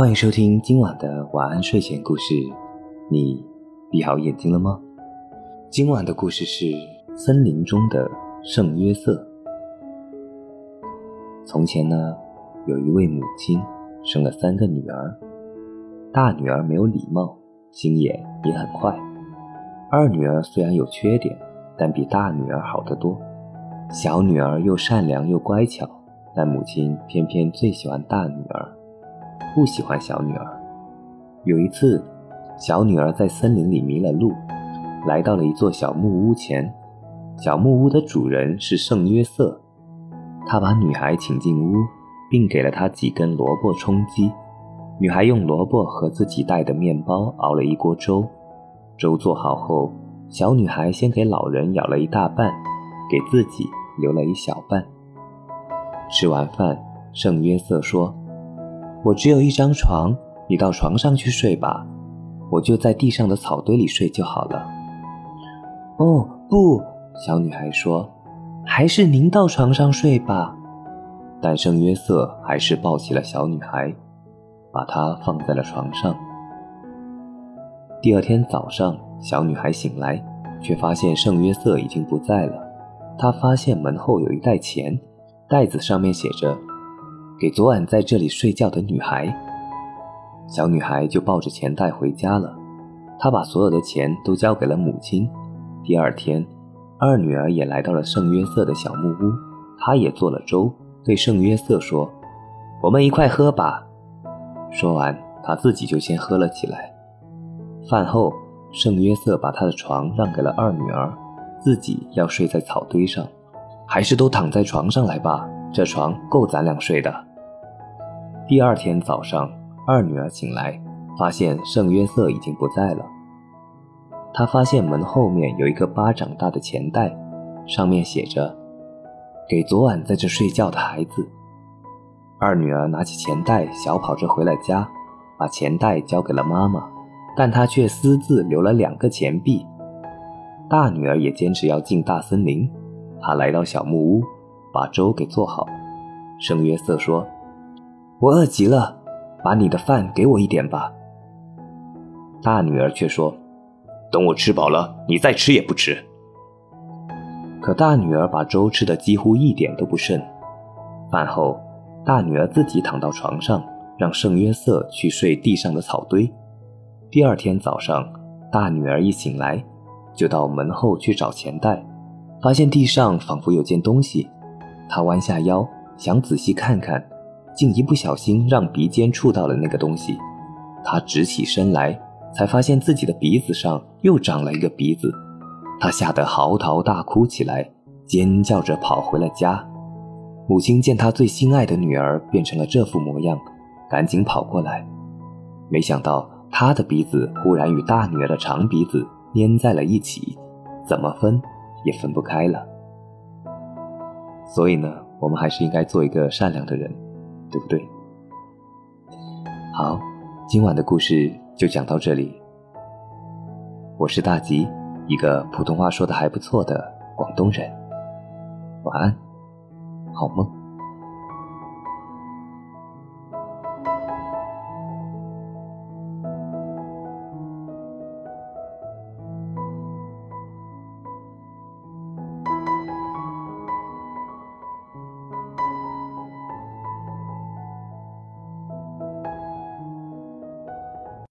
欢迎收听今晚的晚安睡前故事。你闭好眼睛了吗？今晚的故事是《森林中的圣约瑟》。从前呢，有一位母亲生了三个女儿，大女儿没有礼貌，心眼也很坏；二女儿虽然有缺点，但比大女儿好得多；小女儿又善良又乖巧，但母亲偏偏最喜欢大女儿。不喜欢小女儿。有一次，小女儿在森林里迷了路，来到了一座小木屋前。小木屋的主人是圣约瑟，他把女孩请进屋，并给了她几根萝卜充饥。女孩用萝卜和自己带的面包熬了一锅粥。粥做好后，小女孩先给老人舀了一大半，给自己留了一小半。吃完饭，圣约瑟说。我只有一张床，你到床上去睡吧，我就在地上的草堆里睡就好了。哦，不，小女孩说，还是您到床上睡吧。但圣约瑟还是抱起了小女孩，把她放在了床上。第二天早上，小女孩醒来，却发现圣约瑟已经不在了。她发现门后有一袋钱，袋子上面写着。给昨晚在这里睡觉的女孩，小女孩就抱着钱袋回家了。她把所有的钱都交给了母亲。第二天，二女儿也来到了圣约瑟的小木屋，她也做了粥，对圣约瑟说：“我们一块喝吧。”说完，她自己就先喝了起来。饭后，圣约瑟把他的床让给了二女儿，自己要睡在草堆上。还是都躺在床上来吧，这床够咱俩睡的。第二天早上，二女儿醒来，发现圣约瑟已经不在了。她发现门后面有一个巴掌大的钱袋，上面写着“给昨晚在这睡觉的孩子”。二女儿拿起钱袋，小跑着回了家，把钱袋交给了妈妈，但她却私自留了两个钱币。大女儿也坚持要进大森林，她来到小木屋，把粥给做好。圣约瑟说。我饿极了，把你的饭给我一点吧。大女儿却说：“等我吃饱了，你再吃也不迟。”可大女儿把粥吃的几乎一点都不剩。饭后，大女儿自己躺到床上，让圣约瑟去睡地上的草堆。第二天早上，大女儿一醒来，就到门后去找钱袋，发现地上仿佛有件东西。她弯下腰，想仔细看看。竟一不小心让鼻尖触到了那个东西，他直起身来，才发现自己的鼻子上又长了一个鼻子，他吓得嚎啕大哭起来，尖叫着跑回了家。母亲见他最心爱的女儿变成了这副模样，赶紧跑过来，没想到他的鼻子忽然与大女儿的长鼻子粘在了一起，怎么分也分不开了。所以呢，我们还是应该做一个善良的人。对不对？好，今晚的故事就讲到这里。我是大吉，一个普通话说的还不错的广东人。晚安，好梦。